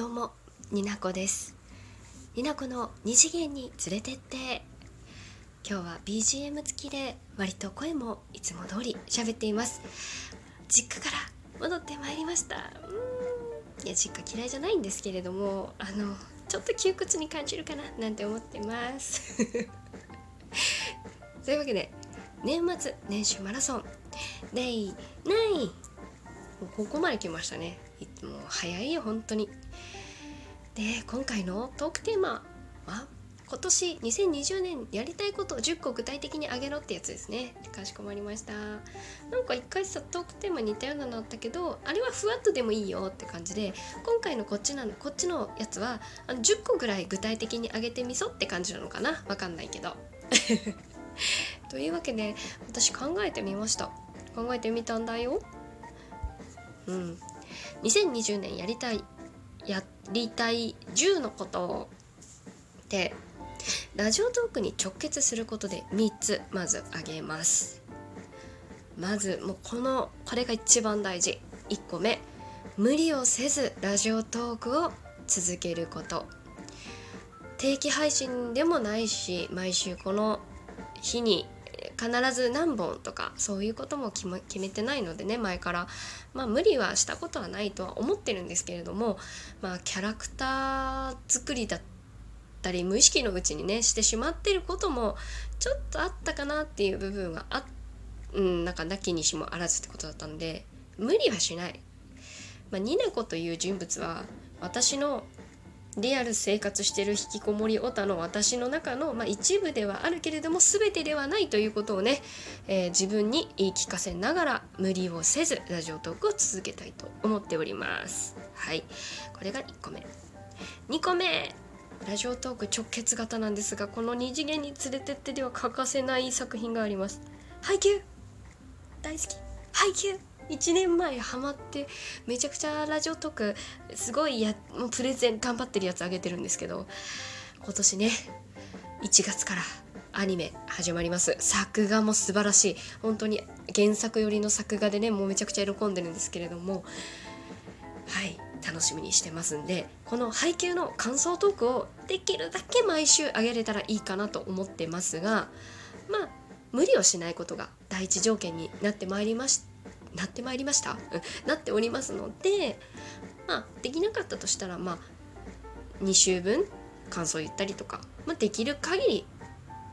どうもになこです。になこの二次元に連れてって。今日は BGM 付きで割と声もいつも通り喋っています。実家から戻ってまいりました。うん。いや実家嫌いじゃないんですけれどもあのちょっと窮屈に感じるかななんて思ってます。というわけで年末年始マラソン。デイ9もうここまで来ましたね。もう早いよ本当に。で今回のトークテーマは今年2020年やりたいことを10個具体的に挙げろってやつですね。かしこまりました。なんか一回さトークテーマ似たようなのあったけどあれはふわっとでもいいよって感じで今回のこっちなのこっちのやつはあの10個ぐらい具体的に挙げてみそって感じなのかな。わかんないけど。というわけで私考えてみました。考えてみたんだよ。うん。2020年やりたいやりたい10のことでラジオトークに直結することで3つまず挙げます。まずもうこのこれが一番大事。1個目無理をせずラジオトークを続けること。定期配信でもないし毎週この日に必ず何本とかそういうことも決めてないのでね前からまあ無理はしたことはないとは思ってるんですけれどもまあキャラクター作りだったり無意識のうちにねしてしまってることもちょっとあったかなっていう部分があうんなんかなきにしもあらずってことだったんで無理はしない。まあ、ニナコという人物は私のリアル生活してる引きこもりオタの私の中の、まあ、一部ではあるけれども全てではないということをね、えー、自分に言い聞かせながら無理をせずラジオトークを続けたいと思っております。はい。これが1個目。2個目。ラジオトーク直結型なんですがこの2次元に連れてってでは欠かせない作品があります。配給大好き。配給1年前ハマってめちゃくちゃラジオトークすごいやもうプレゼン頑張ってるやつあげてるんですけど今年ね1月からアニメ始まります。作画も素晴らしい。本当に原作寄りの作画でねもうめちゃくちゃ喜んでるんですけれどもはい楽しみにしてますんでこの配給の感想トークをできるだけ毎週あげれたらいいかなと思ってますがまあ無理をしないことが第一条件になってまいりましなってまいりました、なっておりますのでまあできなかったとしたらまあ2週分感想言ったりとか、まあ、できる限り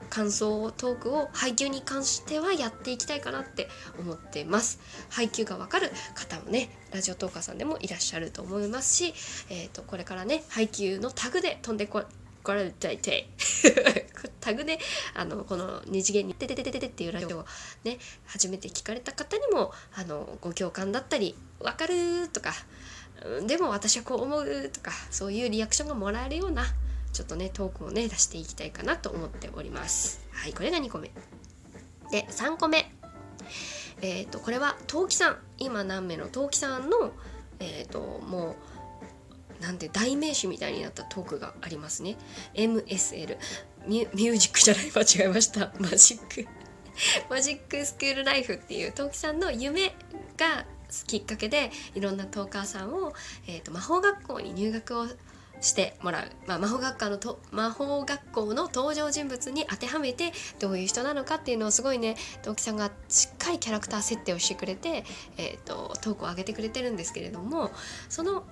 感想トークを配給に関してはやっていきたいかなって思ってます。配給がわかる方もねラジオトーカーさんでもいらっしゃると思いますし、えーと、これからね配給のタグで飛んでここられたいて タグであのこの二次元に「てててててて」っていうラジオをね初めて聞かれた方にもあのご共感だったり「分かる」とか「でも私はこう思う」とかそういうリアクションがもらえるようなちょっとねトークをね出していきたいかなと思っております。はいこれが2個目。で3個目。えっ、ー、とこれは陶器さん。今何名の陶器さんのえっ、ー、ともうなんて代名詞みたいになったトークがありますね。MSL ミュージックじゃない間違えました。マジック。マジックスクールライフっていうトウキさんの夢がきっかけでいろんなトーカーさんを、えーと、魔法学校に入学をしてもらう、まあ、魔法学科のと魔法学校の登場人物に当てはめてどういう人なのかっていうのをすごいねトウキさんがしっかりキャラクター設定をしてくれて、えーとトークを上げてくれてるんですけれどもその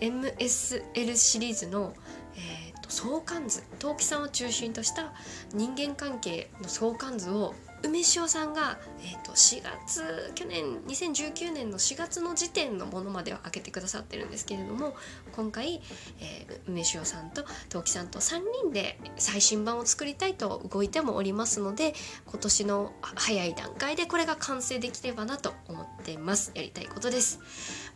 MSL シリーズの、えーと、相関図陶器さんを中心とした人間関係の相関図を梅塩さんが、えーと、4月去年2019年の4月の時点のものまでは開けてくださってるんですけれども今回、えー、梅塩さんと陶器さんと3人で最新版を作りたいと動いてもおりますので今年の早い段階でこれが完成できればなと思ってます。やりたいことです。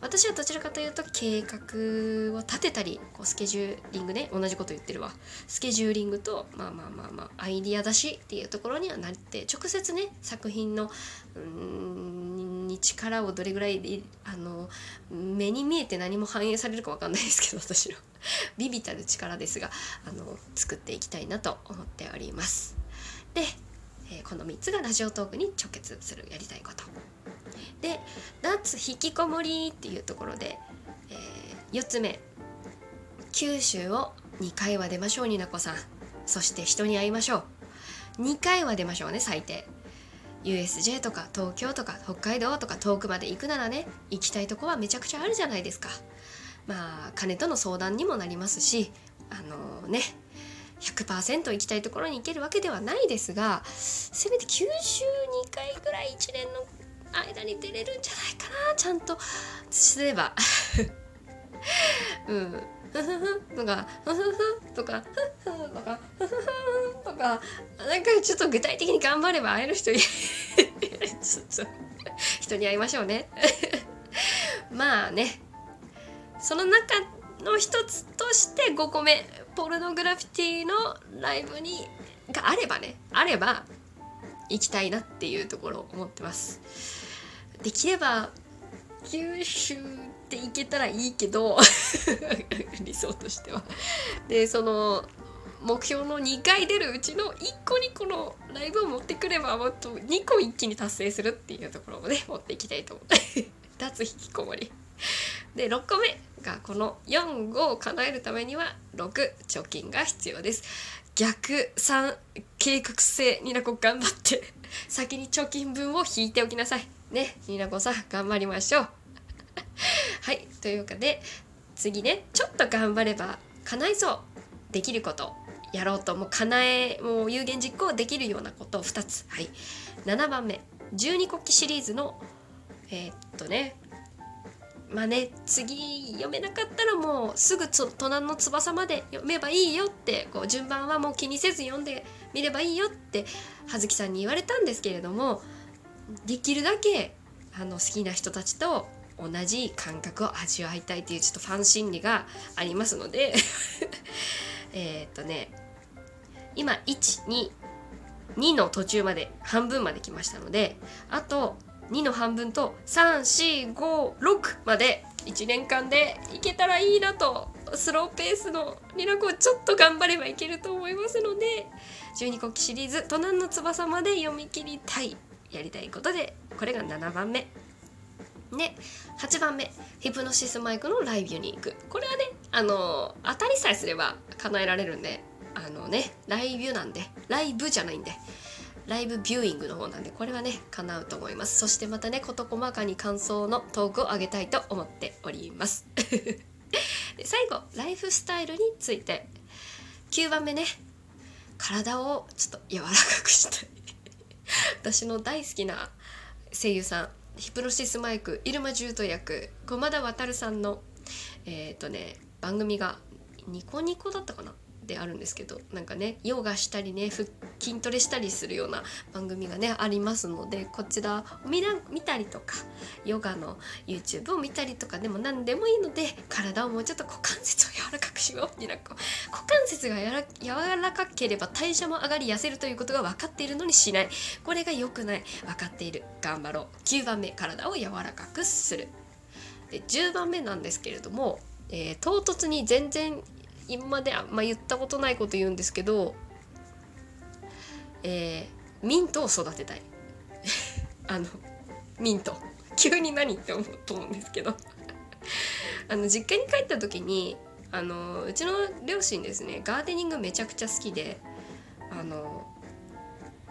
私はどちらかというと計画を立てたりこうスケジューリングね同じこと言ってるわ。スケジューリングとまあまあまあまあアイディア出しっていうところにはなって直接ね作品のうんに力をどれぐらいあの目に見えて何も反映されるか分かんないですけど私の ビビたる力ですがあの作っていきたいなと思っております。で、えー、この3つがラジオトークに直結するやりたいこと。で脱引きこもりっていうところで、えー、4つ目九州を2回は出ましょうになこさんそして人に会いましょう2回は出ましょうね最低。USJ とか東京とか北海道とか遠くまで行くならね行きたいとこはめちゃくちゃあるじゃないですか。まあ金との相談にもなりますしあのね100%行きたいところに行けるわけではないですがせめて九州2回ぐらい1年の間に出れるんじゃないかなちゃんと。すれば うん。ふふふ。とかふふふ。とかふふ。とかふふふ。とかなんかちょっと具体的に頑張れば会える人い 人に会いましょうね。まあね。その中の一つとして5個目ポルノグラフィティのライブにがあればね。あれば行きたいなっていうところを思ってます。できれば九州って行けたらいいけど 理想としては。でその目標の2回出るうちの1個にこのライブを持ってくればもっと2個一気に達成するっていうところをね持っていきたいと思う 脱引きこもり。で6個目がこの45を叶えるためには6貯金が必要です。逆3計画性になこ頑張って 先に貯金分を引いておきなさい。ねになこさん頑張りましょう。はいというわけで次ねちょっと頑張れば叶いそう。できること。やろうともう叶えもう有言実行できるようなことを2つ。はい。7番目12国旗シリーズのえー、っとねまあね次読めなかったらもうすぐ隣の翼まで読めばいいよってこう順番はもう気にせず読んでみればいいよって葉月さんに言われたんですけれどもできるだけあの好きな人たちと同じ感覚を味わいたいっていうちょっとファン心理がありますので えっとね今122の途中まで半分まで来ましたのであと2の半分と3456まで1年間でいけたらいいなとスローペースのリラコちょっと頑張ればいけると思いますので12国旗シリーズ「隣の翼」まで読み切りたいやりたいことでこれが7番目。で8番目ヒプノシスマイクのライブユニーク。これはねあの当たりさえすれば叶えられるんであのねライブなんでライブじゃないんでライブビューイングの方なんでこれはね叶うと思います。そしてまたね事細かに感想のトークを上げたいと思っております。で最後ライフスタイルについて。9番目ね体をちょっと柔らかくしたい。私の大好きな声優さんヒプノシスマイク入間重斗役駒田渉さんのえっ、ー、とね番組がニコニコだったかな？であるんですけどなんかねヨガしたりね筋トレしたりするような番組がねありますのでこちらを見見たりとかヨガの YouTube を見たりとかでも何でもいいので体をもうちょっと股関節を柔らかくしようってなんか股関節が柔らかければ代謝も上がり痩せるということが分かっているのにしない。これが良くない。分かっている。頑張ろう。9番目体を柔らかくする。で10番目なんですけれどもえー、唐突に全然今まであんま言ったことないこと言うんですけど、えー、ミントを育てたい。あのミント。急に何って思うと思うんですけど。あの実家に帰った時にあのうちの両親ですねガーデニングめちゃくちゃ好きであの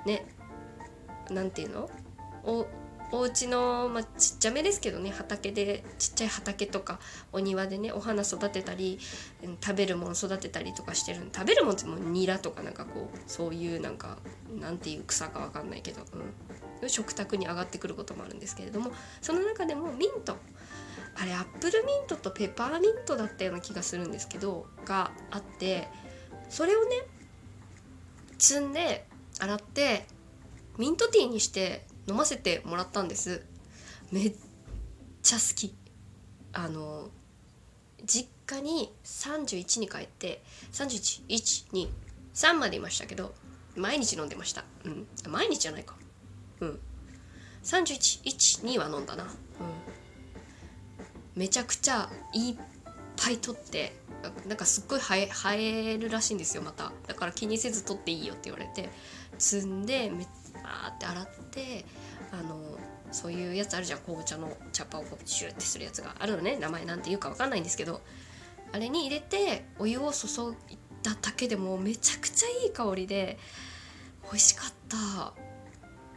ねなんていうの？おお家のまあ、ちっちゃめですけどね畑でちっちゃい畑とかお庭でねお花育てたり食べるもの育てたりとかしてる食べるもんってもうニラとかなんかこうそういうなんかなんていう草かわかんないけど、うん、食卓に上がってくることもあるんですけれどもその中でもミント。あれアップルミントとペパーミントだったような気がするんですけどがあってそれをね摘んで洗ってミントティーにして飲ませてもらったんです。めっちゃ好き。あの実家に31に帰って31123までいましたけど毎日飲んでました。うん。毎日じゃないか。うん。3112は飲んだな。うん。めちゃくちゃいっぱい取ってなんかすっごい生え生えるらしいんですよまた。だから気にせず取っていいよって言われて積んでめっーって洗ってあのそういうやつあるじゃん紅茶の茶葉をこうシューってするやつがあるのね名前なんて言うか分かんないんですけどあれに入れてお湯を注いだだけでもめちゃくちゃいい香りで美味しかった。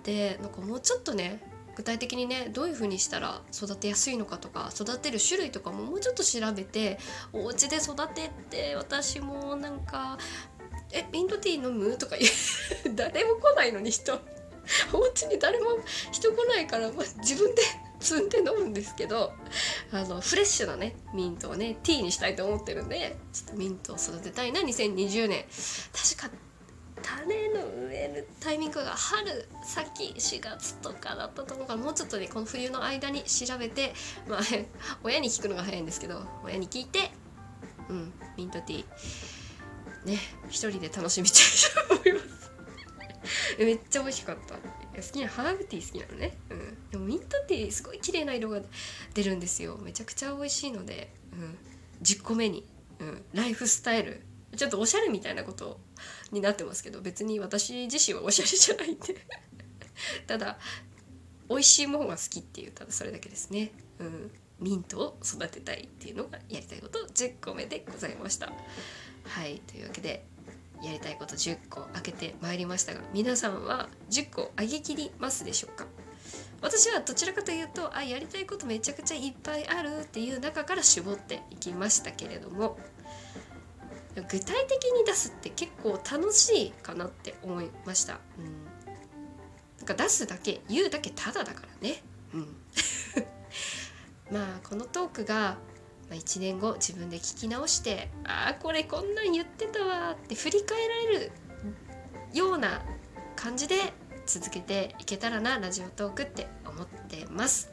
でなんかもうちょっとね具体的にねどういう風にしたら育てやすいのかとか育てる種類とかももうちょっと調べてお家で育てて私もなんか「えミントティー飲む?」とか言う。誰も来ないのに人。お家に誰も人来ないから、まあ、自分で積んで飲むんですけどあのフレッシュなねミントをねティーにしたいと思ってるんでちょっとミントを育てたいな2020年。確か種の植えるタイミングが春先4月とかだったと思うからもうちょっとねこの冬の間に調べてまあ 親に聞くのが早いんですけど親に聞いてうんミントティーね一人で楽しみたいと思います。めっちゃ美味しかった。好きなハーブティー好きなのね、うん、でもミントティーすごい綺麗な色が出るんですよ。めちゃくちゃ美味しいので、うん、10個目に、うん、ライフスタイル。ちょっとおしゃれみたいなことになってますけど別に私自身はおしゃれじゃないんで。ただ美味しいものが好きっていうただそれだけですね、うん、ミントを育てたいっていうのがやりたいこと10個目でございました。はい。というわけでやりたいこと10個開けてまいりましたが皆さんは10個上げきりますでしょうか？私はどちらかというとあやりたいことめちゃくちゃいっぱいあるっていう中から絞っていきましたけれども具体的に出すって結構楽しいかなって思いました。うん、なんか出すだけ言うだけただだからね。うん、まあこのトークがまあ1年後自分で聞き直してああこれこんなん言ってたわって振り返られるような感じで続けていけたらなラジオトークって思ってます。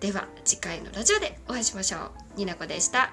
では次回のラジオでお会いしましょう。になこでした。